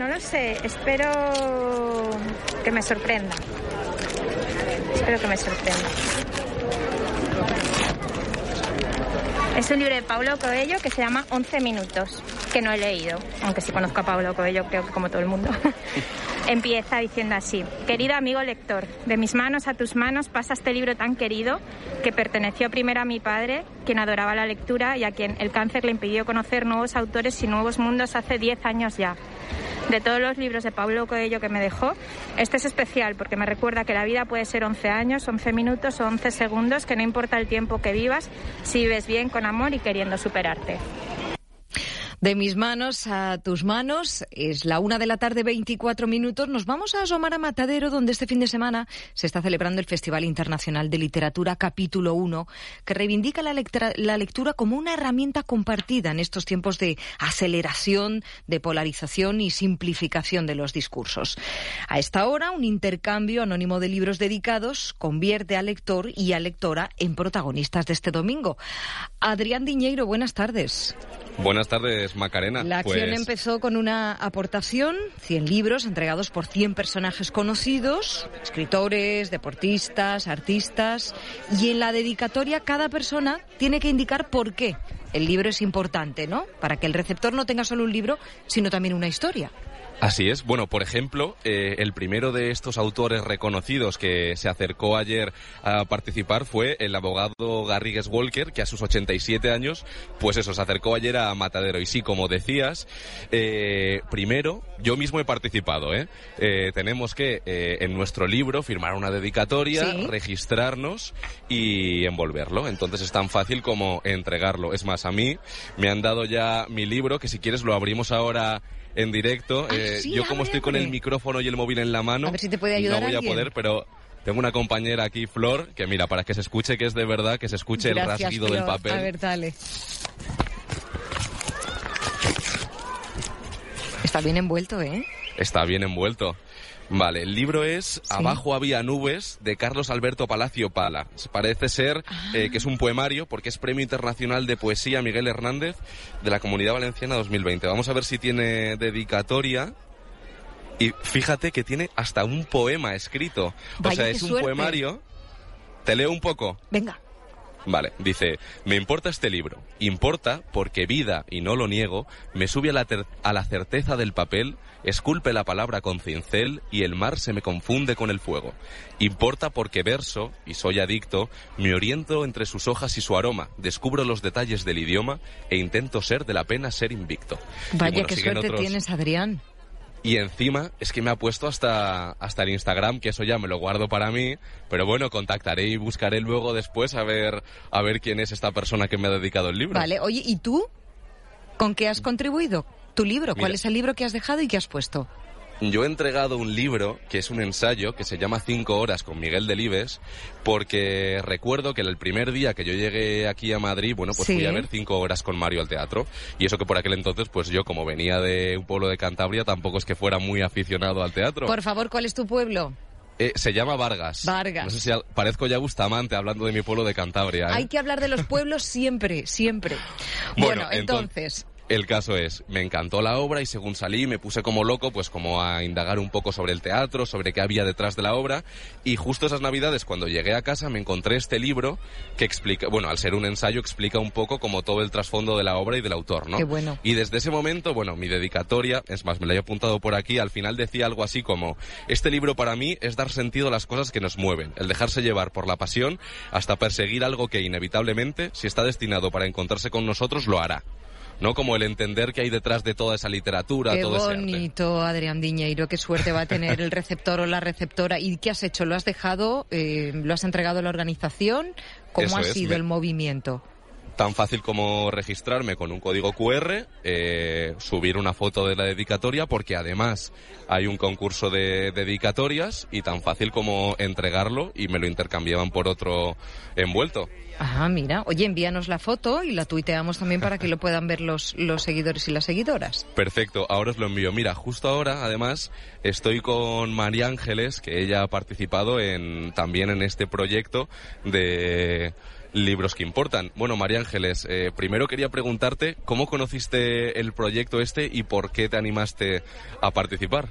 no lo sé. Espero que me sorprenda. Espero que me sorprenda. Es un libro de Pablo Coelho que se llama 11 minutos, que no he leído, aunque sí conozco a Pablo Coelho, creo que como todo el mundo. Empieza diciendo así, querido amigo lector, de mis manos a tus manos pasa este libro tan querido que perteneció primero a mi padre, quien adoraba la lectura y a quien el cáncer le impidió conocer nuevos autores y nuevos mundos hace 10 años ya. De todos los libros de Pablo Coelho que me dejó, este es especial porque me recuerda que la vida puede ser 11 años, 11 minutos o 11 segundos, que no importa el tiempo que vivas, si vives bien, con amor y queriendo superarte. De mis manos a tus manos, es la una de la tarde, 24 minutos. Nos vamos a asomar a Matadero, donde este fin de semana se está celebrando el Festival Internacional de Literatura Capítulo 1, que reivindica la, la lectura como una herramienta compartida en estos tiempos de aceleración, de polarización y simplificación de los discursos. A esta hora, un intercambio anónimo de libros dedicados convierte al lector y a lectora en protagonistas de este domingo. Adrián Diñeiro, buenas tardes. Buenas tardes, Macarena. La acción pues empezó con una aportación, 100 libros entregados por 100 personajes conocidos, escritores, deportistas, artistas, y en la dedicatoria cada persona tiene que indicar por qué el libro es importante, ¿no? Para que el receptor no tenga solo un libro, sino también una historia. Así es. Bueno, por ejemplo, eh, el primero de estos autores reconocidos que se acercó ayer a participar fue el abogado Garrigues Walker, que a sus 87 años, pues eso, se acercó ayer a Matadero. Y sí, como decías, eh, primero, yo mismo he participado. ¿eh? eh tenemos que en nuestro libro firmar una dedicatoria, registrarnos y envolverlo. Entonces es tan fácil como entregarlo. Es más, a mí me han dado ya mi libro, que si quieres lo abrimos ahora en directo. Ah, eh, yo como estoy con el micrófono y el móvil en la mano, a ver si te puede ayudar no voy a poder, pero tengo una compañera aquí, Flor, que mira, para que se escuche que es de verdad, que se escuche el rasguido del papel. A ver, dale. Está bien envuelto, ¿eh? Está bien envuelto. Vale, el libro es Abajo había nubes de Carlos Alberto Palacio Pala. Parece ser eh, que es un poemario porque es Premio Internacional de Poesía Miguel Hernández de la Comunidad Valenciana 2020. Vamos a ver si tiene dedicatoria. Y fíjate que tiene hasta un poema escrito. o sea, es un poemario. Te leo un poco. Venga. Vale, dice, me importa este libro. Importa porque vida, y no lo niego, me sube a la, a la certeza del papel, esculpe la palabra con cincel y el mar se me confunde con el fuego. Importa porque verso, y soy adicto, me oriento entre sus hojas y su aroma, descubro los detalles del idioma e intento ser de la pena ser invicto. Vaya, qué suerte tienes, Adrián. Y encima es que me ha puesto hasta, hasta el Instagram, que eso ya me lo guardo para mí, pero bueno, contactaré y buscaré luego después a ver, a ver quién es esta persona que me ha dedicado el libro. Vale, oye, ¿y tú? ¿Con qué has contribuido? ¿Tu libro? ¿Cuál es el libro que has dejado y que has puesto? Yo he entregado un libro que es un ensayo que se llama Cinco horas con Miguel Delibes porque recuerdo que el primer día que yo llegué aquí a Madrid, bueno, pues fui a ver Cinco horas con Mario al teatro y eso que por aquel entonces, pues yo como venía de un pueblo de Cantabria tampoco es que fuera muy aficionado al teatro. Por favor, ¿cuál es tu pueblo? Eh, se llama Vargas. Vargas. No sé si parezco ya Bustamante hablando de mi pueblo de Cantabria. ¿eh? Hay que hablar de los pueblos siempre, siempre. Bueno, entonces el caso es, me encantó la obra y según salí me puse como loco, pues como a indagar un poco sobre el teatro, sobre qué había detrás de la obra y justo esas navidades cuando llegué a casa me encontré este libro que explica, bueno, al ser un ensayo explica un poco como todo el trasfondo de la obra y del autor, ¿no? Qué bueno. Y desde ese momento, bueno, mi dedicatoria, es más, me la he apuntado por aquí, al final decía algo así como, este libro para mí es dar sentido a las cosas que nos mueven, el dejarse llevar por la pasión hasta perseguir algo que inevitablemente, si está destinado para encontrarse con nosotros, lo hará. ¿No? Como el entender que hay detrás de toda esa literatura, qué todo bonito, Adrián Diñeiro, qué suerte va a tener el receptor o la receptora. ¿Y qué has hecho? ¿Lo has dejado, eh, lo has entregado a la organización? ¿Cómo ha sido el movimiento? Tan fácil como registrarme con un código QR, eh, subir una foto de la dedicatoria, porque además hay un concurso de dedicatorias y tan fácil como entregarlo y me lo intercambiaban por otro envuelto. Ajá, mira. Oye, envíanos la foto y la tuiteamos también para que lo puedan ver los, los seguidores y las seguidoras. Perfecto, ahora os lo envío. Mira, justo ahora, además, estoy con María Ángeles, que ella ha participado en, también en este proyecto de libros que importan. Bueno, María Ángeles, eh, primero quería preguntarte cómo conociste el proyecto este y por qué te animaste a participar.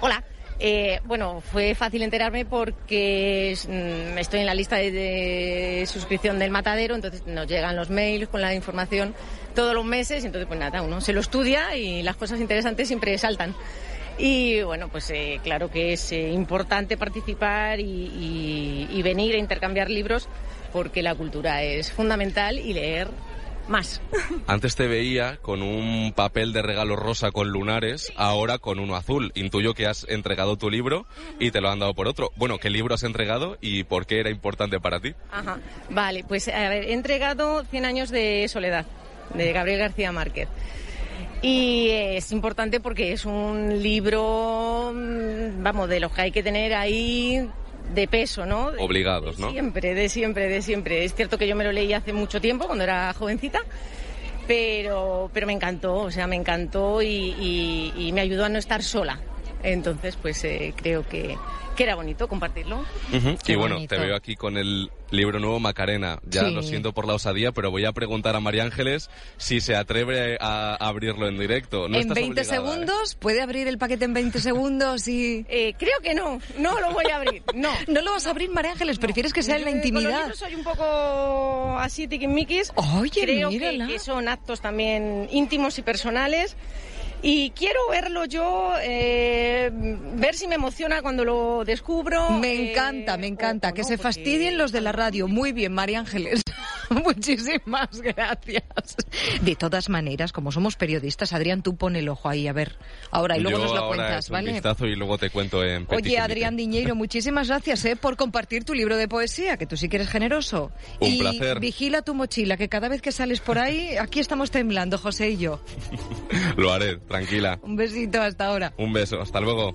Hola. Eh, bueno, fue fácil enterarme porque mm, estoy en la lista de, suscripción del matadero, entonces nos llegan los mails con la información todos los meses, entonces pues nada, uno se lo estudia y las cosas interesantes siempre saltan. Y bueno, pues eh, claro que es eh, importante participar y, y venir a intercambiar libros porque la cultura es fundamental y leer más. Antes te veía con un papel de regalo rosa con lunares, ahora con uno azul. Intuyo que has entregado tu libro y te lo han dado por otro. Bueno, ¿qué libro has entregado y por qué era importante para ti? Ajá. Vale, pues a ver, he entregado 100 años de soledad, de Gabriel García Márquez. Y es importante porque es un libro, mm, vamos, de los que hay que tener ahí de peso, ¿no? Obligados, ¿no? Siempre, de siempre, de siempre. Es cierto que yo me lo leí hace mucho tiempo, cuando era jovencita, pero, pero me encantó, o sea, me encantó y, me ayudó a no estar sola. Entonces, pues eh, creo que, que era bonito compartirlo. Y bueno, te veo aquí con el libro nuevo Macarena. Ya lo siento por la osadía, pero voy a preguntar a María Ángeles si se atreve a abrirlo en directo. ¿En 20 ¿eh? segundos? ¿Puede abrir el paquete en 20 segundos? Y... Eh, creo que no, no lo voy a abrir. No, no lo vas a abrir, María Ángeles. ¿Prefieres que sea en la intimidad? Yo soy un poco así tiquismiquis. Oye, creo que son actos también íntimos y personales y quiero verlo yo, eh, ver si me emociona cuando lo descubro. Me eh, encanta, me encanta. que se fastidien los de la radio. Muy bien, María Ángeles. Muchísimas gracias. De todas maneras, como somos periodistas, Adrián, tú pon el ojo ahí, a ver. Ahora, y luego nos lo cuentas, ¿vale? Un vistazo y luego te cuento en Oye, Adrián Diñeiro, muchísimas gracias ¿eh? por compartir tu libro de poesía, que tú sí que eres generoso. Un y placer. vigila tu mochila, que cada vez que sales por ahí, aquí estamos temblando, José y yo. lo haré tranquila. Un besito hasta ahora. Un beso, hasta luego.